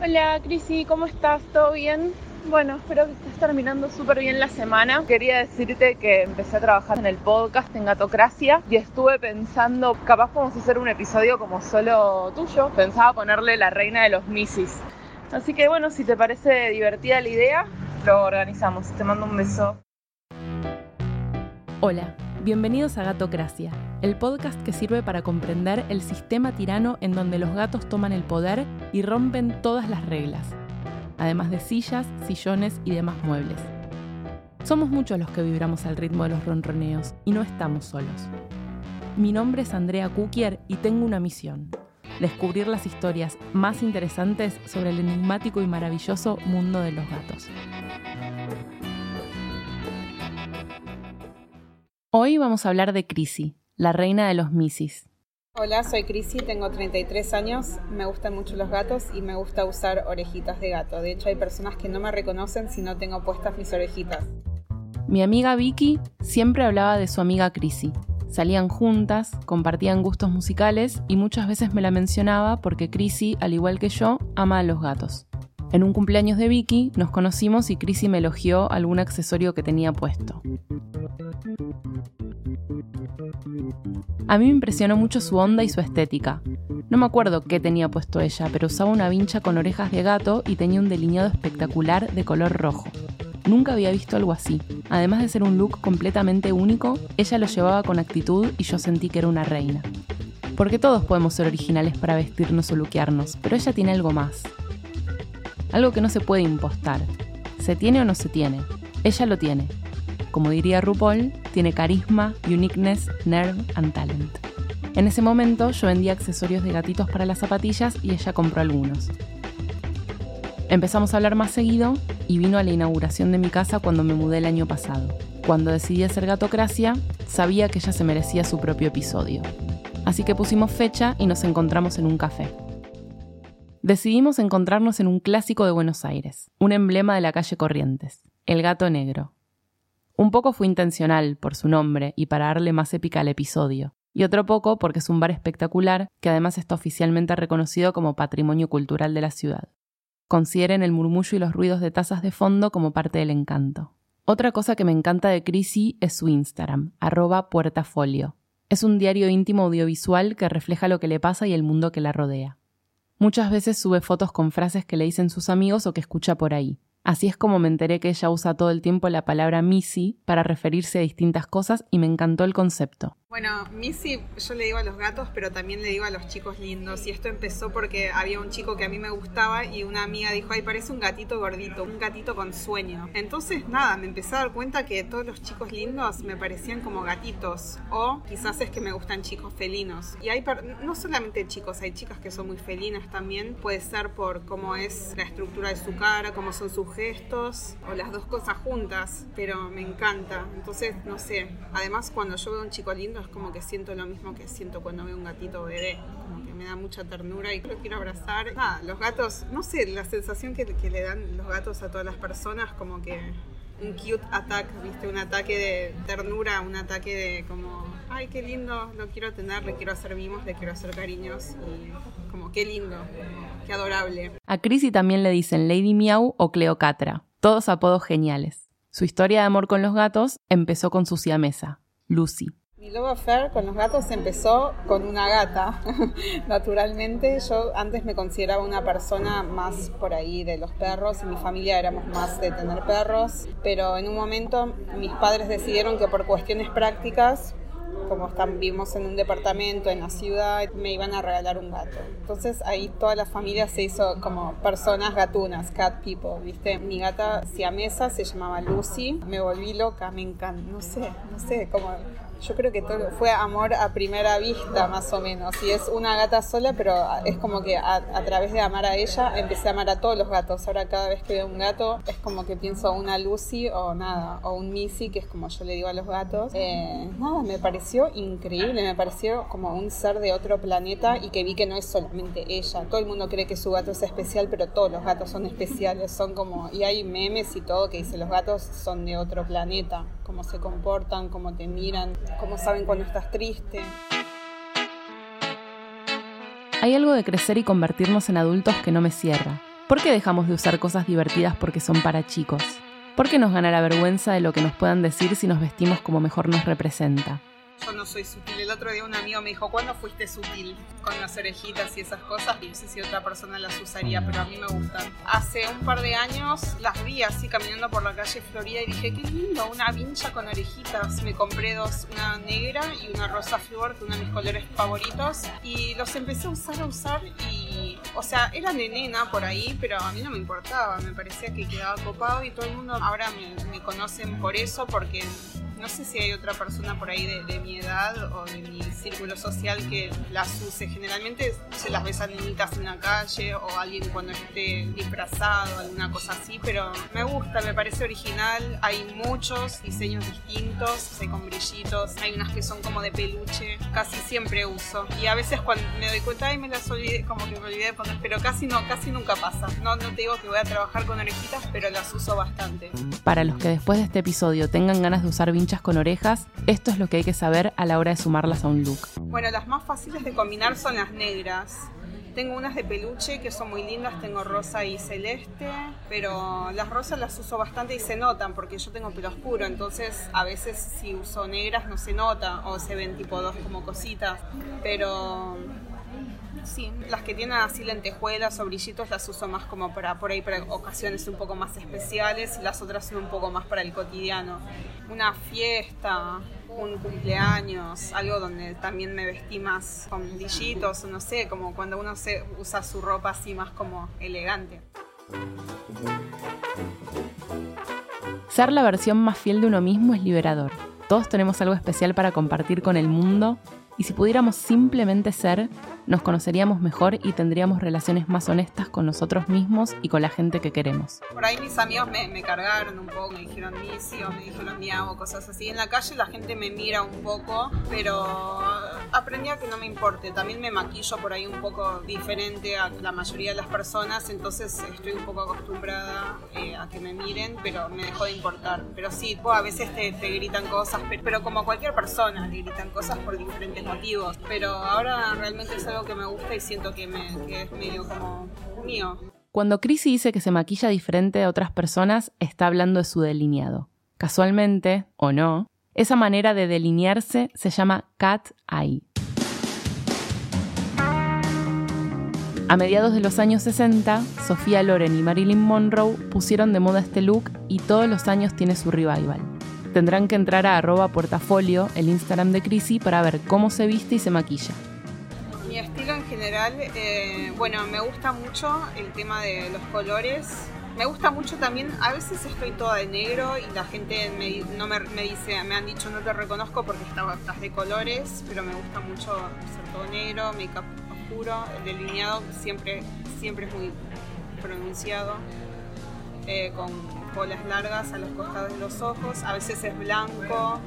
Hola, Crisi, ¿cómo estás? ¿Todo bien? Bueno, espero que estés terminando súper bien la semana. Quería decirte que empecé a trabajar en el podcast en Gatocracia y estuve pensando, capaz podemos hacer un episodio como solo tuyo. Pensaba ponerle la reina de los Misis. Así que bueno, si te parece divertida la idea, lo organizamos. Te mando un beso. Hola, bienvenidos a Gatocracia, el podcast que sirve para comprender el sistema tirano en donde los gatos toman el poder y rompen todas las reglas, además de sillas, sillones y demás muebles. Somos muchos los que vibramos al ritmo de los ronroneos y no estamos solos. Mi nombre es Andrea Kukier y tengo una misión descubrir las historias más interesantes sobre el enigmático y maravilloso mundo de los gatos. Hoy vamos a hablar de Crisi, la reina de los misis. Hola, soy Crisi, tengo 33 años, me gustan mucho los gatos y me gusta usar orejitas de gato. De hecho, hay personas que no me reconocen si no tengo puestas mis orejitas. Mi amiga Vicky siempre hablaba de su amiga Crisi, Salían juntas, compartían gustos musicales y muchas veces me la mencionaba porque Chrissy, al igual que yo, ama a los gatos. En un cumpleaños de Vicky nos conocimos y Chrissy me elogió algún accesorio que tenía puesto. A mí me impresionó mucho su onda y su estética. No me acuerdo qué tenía puesto ella, pero usaba una vincha con orejas de gato y tenía un delineado espectacular de color rojo. Nunca había visto algo así. Además de ser un look completamente único, ella lo llevaba con actitud y yo sentí que era una reina. Porque todos podemos ser originales para vestirnos o luquearnos, pero ella tiene algo más. Algo que no se puede impostar. ¿Se tiene o no se tiene? Ella lo tiene. Como diría RuPaul, tiene carisma, uniqueness, nerve and talent. En ese momento yo vendía accesorios de gatitos para las zapatillas y ella compró algunos. Empezamos a hablar más seguido y vino a la inauguración de mi casa cuando me mudé el año pasado. Cuando decidí hacer Gatocracia, sabía que ella se merecía su propio episodio. Así que pusimos fecha y nos encontramos en un café. Decidimos encontrarnos en un clásico de Buenos Aires, un emblema de la calle Corrientes, el gato negro. Un poco fue intencional por su nombre y para darle más épica al episodio, y otro poco porque es un bar espectacular que además está oficialmente reconocido como Patrimonio Cultural de la ciudad. Consideren el murmullo y los ruidos de tazas de fondo como parte del encanto. Otra cosa que me encanta de Chrissy es su Instagram, arroba puertafolio. Es un diario íntimo audiovisual que refleja lo que le pasa y el mundo que la rodea. Muchas veces sube fotos con frases que le dicen sus amigos o que escucha por ahí. Así es como me enteré que ella usa todo el tiempo la palabra Missy para referirse a distintas cosas y me encantó el concepto. Bueno, Missy yo le digo a los gatos, pero también le digo a los chicos lindos. Y esto empezó porque había un chico que a mí me gustaba y una amiga dijo, ay, parece un gatito gordito, un gatito con sueño. Entonces, nada, me empecé a dar cuenta que todos los chicos lindos me parecían como gatitos. O quizás es que me gustan chicos felinos. Y hay, no solamente chicos, hay chicas que son muy felinas también. Puede ser por cómo es la estructura de su cara, cómo son sus gestos, o las dos cosas juntas. Pero me encanta. Entonces, no sé. Además, cuando yo veo a un chico lindo, es como que siento lo mismo que siento cuando veo un gatito bebé, como que me da mucha ternura y lo quiero abrazar. Ah, los gatos, no sé, la sensación que, que le dan los gatos a todas las personas, como que un cute attack, ¿viste? Un ataque de ternura, un ataque de como, ay, qué lindo, lo quiero tener, le quiero hacer mimos, le quiero hacer cariños y como, qué lindo, qué adorable. A Chrissy también le dicen Lady Miau o Cleocatra, todos apodos geniales. Su historia de amor con los gatos empezó con su siamesa, Lucy. Mi love affair con los gatos empezó con una gata, naturalmente. Yo antes me consideraba una persona más por ahí de los perros, y mi familia éramos más de tener perros, pero en un momento mis padres decidieron que por cuestiones prácticas como están, vivimos en un departamento en la ciudad, me iban a regalar un gato. Entonces ahí toda la familia se hizo como personas gatunas, cat people, ¿viste? Mi gata siamesa se llamaba Lucy, me volví loca, me encanta, no sé, no sé, como yo creo que todo fue amor a primera vista, más o menos. Y es una gata sola, pero es como que a, través de amar a ella empecé a amar a todos los gatos. Ahora cada vez que veo un gato es como que pienso una Lucy o nada, o un Missy, que es como yo le digo a los gatos. Eh, nada, me pareció increíble, me pareció como un ser de otro planeta y que vi que no es solamente ella. Todo el mundo cree que su gato es especial, pero todos los gatos son especiales, son como... Y hay memes y todo que dice los gatos son de otro planeta, cómo se comportan, cómo te miran cómo saben cuando estás triste. Hay algo de crecer y convertirnos en adultos que no me cierra. ¿Por qué dejamos de usar cosas divertidas porque son para chicos? ¿Por qué nos gana la vergüenza de lo que nos puedan decir si nos vestimos como mejor nos representa? Yo no soy sutil. El otro día un amigo me dijo, ¿cuándo fuiste sutil? Con las orejitas y esas cosas. Y no sé si otra persona las usaría, pero a mí me gustan. Hace un par de años las vi así caminando por la calle Florida y dije, qué lindo, una vincha con orejitas. Me compré dos, una negra y una rosa flor, que uno de mis colores favoritos. Y los empecé a usar, a usar y, o sea, eran de nena por ahí, pero a mí no me importaba. Me parecía que quedaba copado y todo el mundo ahora me, me conocen por eso, porque no sé si hay otra persona por ahí de, mi edad o de mi círculo social que las use. Generalmente se las ves a niñitas en la calle o alguien cuando esté disfrazado, alguna cosa así, pero me gusta, me parece original. Hay muchos diseños distintos, hay con brillitos, hay unas que son como de peluche, casi siempre uso. Y a veces cuando me doy cuenta y me las olvidé, como que me olvidé de poner, pero casi no, casi nunca pasa. No, no te digo que voy a trabajar con orejitas, pero las uso bastante. Para los que después de este episodio tengan ganas de usar con orejas, esto es lo que hay que saber a la hora de sumarlas a un look. Bueno, las más fáciles de combinar son las negras. Tengo unas de peluche que son muy lindas, tengo rosa y celeste, pero las rosas las uso bastante y se notan porque yo tengo pelo oscuro, entonces a veces si uso negras no se nota o se ven tipo dos como cositas, pero Sí, las que tienen así lentejuelas o brillitos las uso más como para por ahí para ocasiones un poco más especiales y las otras son un poco más para el cotidiano. Una fiesta, un cumpleaños, algo donde también me vestí más con brillitos, no sé, como cuando uno se usa su ropa así más como elegante. Ser la versión más fiel de uno mismo es liberador. Todos tenemos algo especial para compartir con el mundo y si pudiéramos simplemente ser, nos conoceríamos mejor y tendríamos relaciones más honestas con nosotros mismos y con la gente que queremos. Por ahí mis amigos me, cargaron un poco, me dijeron misio, me dijeron miau, cosas así. En la calle la gente me mira un poco, pero aprendí a que no me importe. También me maquillo por ahí un poco diferente a la mayoría de las personas, entonces estoy un poco acostumbrada eh, a que me miren, pero me dejó de importar. Pero sí, pues, a veces te, gritan cosas, pero, como cualquier persona, te gritan cosas por diferentes motivos. Pero ahora realmente es algo que me gusta y siento que, es medio como mío. Cuando Chrissy dice que se maquilla diferente a otras personas, está hablando de su delineado. Casualmente, o no, esa manera de delinearse se llama cat eye. A mediados de los años 60, Sofía Loren y Marilyn Monroe pusieron de moda este look y todos los años tiene su revival. Tendrán que entrar a arroba portafolio, el Instagram de Chrissy, para ver cómo se viste y se maquilla. Mi estilo en general, eh, bueno, me gusta mucho el tema de los colores. Me gusta mucho también, a veces estoy toda de negro y la gente me, no me, dice, me han dicho no te reconozco porque estás de colores, pero me gusta mucho ser todo negro, make-up oscuro, el delineado siempre, siempre es muy pronunciado, eh, con colas largas a los costados de los ojos, a veces es blanco.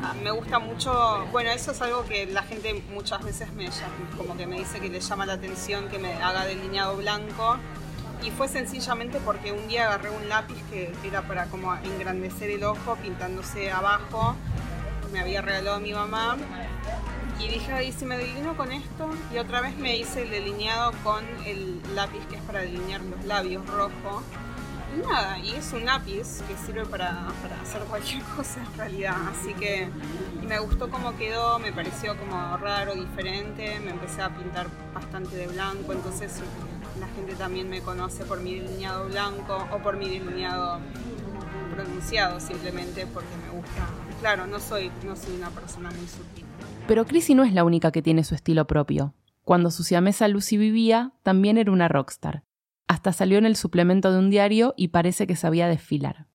Ah, me gusta mucho, bueno, eso es algo que la gente muchas veces me como que me dice que le llama la atención que me haga delineado blanco. Y fue sencillamente porque un día agarré un lápiz que era para como engrandecer el ojo pintándose abajo. Me había regalado mi mamá. Y dije, ahí si me delineo con esto. Y otra vez me hice el delineado con el lápiz que es para delinear los labios rojo y nada, y es un lápiz que sirve para, hacer cualquier cosa en realidad. Así que me gustó cómo quedó, me pareció como raro, diferente. Me empecé a pintar bastante de blanco, entonces la gente también me conoce por mi delineado blanco o por mi delineado pronunciado simplemente porque me gusta. Claro, no soy, no soy una persona muy sutil. Pero Chrissy no es la única que tiene su estilo propio. Cuando su siamesa Lucy vivía, también era una rockstar. Hasta salió en el suplemento de un diario y parece que sabía desfilar.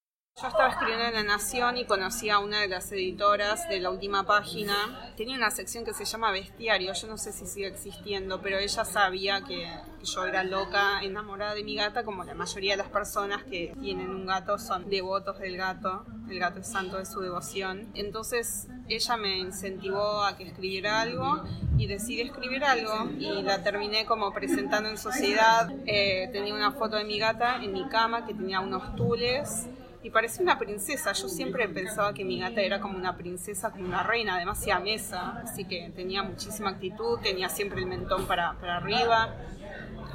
Yo estaba La Nación y conocí a una de las editoras de la última página. Tenía una sección que se llama Bestiario, yo no sé si sigue existiendo, pero ella sabía que, yo era loca, enamorada de mi gata, como la mayoría de las personas que tienen un gato son devotos del gato. El gato es santo de su devoción. Entonces ella me incentivó a que escribiera algo y decidí escribir algo y la terminé como presentando en sociedad. Eh, tenía una foto de mi gata en mi cama que tenía unos tules y parecía una princesa. Yo siempre pensaba que mi gata era como una princesa, como una reina, además mesa, así que tenía muchísima actitud, tenía siempre el mentón para, para arriba.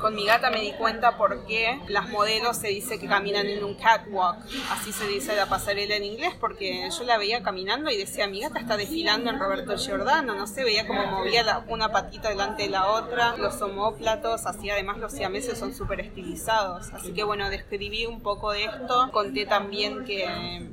Con mi gata me di cuenta por qué las modelos se dice que caminan en un catwalk, así se dice la pasarela en inglés, porque yo la veía caminando y decía, mi gata está desfilando en Roberto Giordano, no sé, veía como movía una patita delante de la otra, los homóplatos, así además los siameses son súper estilizados, así que bueno, describí un poco de esto, conté también que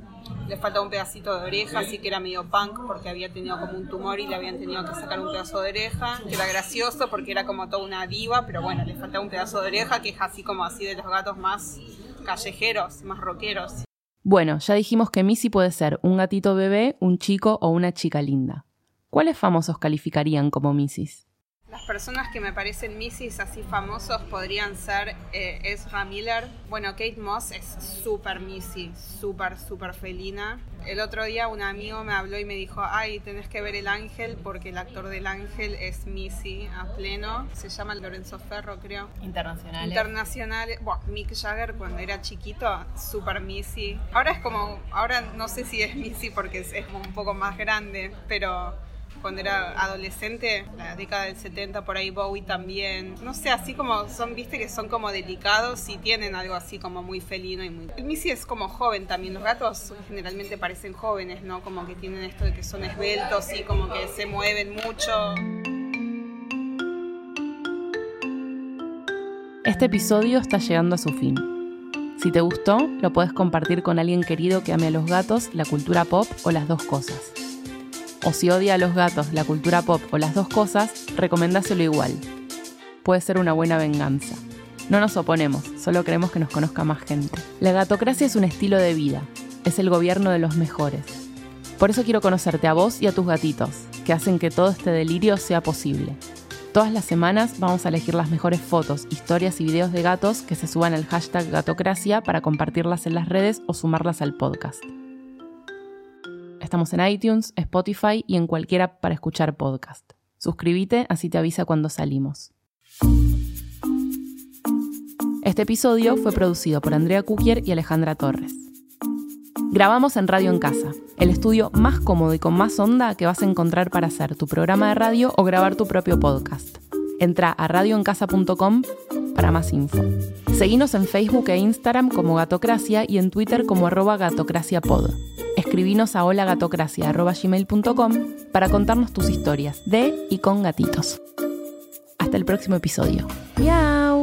le faltaba un pedacito de oreja, así que era medio punk porque había tenido como un tumor y le habían tenido que sacar un pedazo de oreja, que era gracioso porque era como toda una diva, pero bueno, le faltaba un pedazo de oreja que es así como así de los gatos más callejeros, más rockeros. Bueno, ya dijimos que Missy puede ser un gatito bebé, un chico o una chica linda. ¿Cuáles famosos calificarían como Missis? Las personas que me parecen Missis así famosos podrían ser eh, Ezra Miller. Bueno, Kate Moss es súper Missy, súper, súper felina. El otro día un amigo me habló y me dijo, ay, tenés que ver El Ángel porque el actor del Ángel es Missy a pleno. Se llama Lorenzo Ferro, creo. Internacional. Internacional. Bueno, Mick Jagger cuando era chiquito, súper Missy. Ahora es como, ahora no sé si es Missy porque es un poco más grande, pero cuando era adolescente, la década del 70, por ahí Bowie también. No sé, así como son, viste que son como delicados y tienen algo así como muy felino y muy... El Missy es como joven también, los gatos generalmente parecen jóvenes, ¿no? Como que tienen esto de que son esbeltos y como que se mueven mucho. Este episodio está llegando a su fin. Si te gustó, lo puedes compartir con alguien querido que ame a los gatos, la cultura pop o las dos cosas o si odia a los gatos, la cultura pop o las dos cosas, recomendáselo igual. Puede ser una buena venganza. No nos oponemos, solo queremos que nos conozca más gente. La gatocracia es un estilo de vida, es el gobierno de los mejores. Por eso quiero conocerte a vos y a tus gatitos, que hacen que todo este delirio sea posible. Todas las semanas vamos a elegir las mejores fotos, historias y videos de gatos que se suban al hashtag gatocracia para compartirlas en las redes o sumarlas al podcast. Estamos en iTunes, Spotify y en cualquiera para escuchar podcast. Suscríbete, así te avisa cuando salimos. Este episodio fue producido por Andrea Kukier y Alejandra Torres. Grabamos en Radio en Casa, el estudio más cómodo y con más onda que vas a encontrar para hacer tu programa de radio o grabar tu propio podcast. Entra a radioencasa.com para más info. Seguinos en Facebook e Instagram como Gatocracia y en Twitter como arroba gatocraciapod escribinos a holagatocracia.gmail.com para contarnos tus historias de y con gatitos. Hasta el próximo episodio. ¡Miau!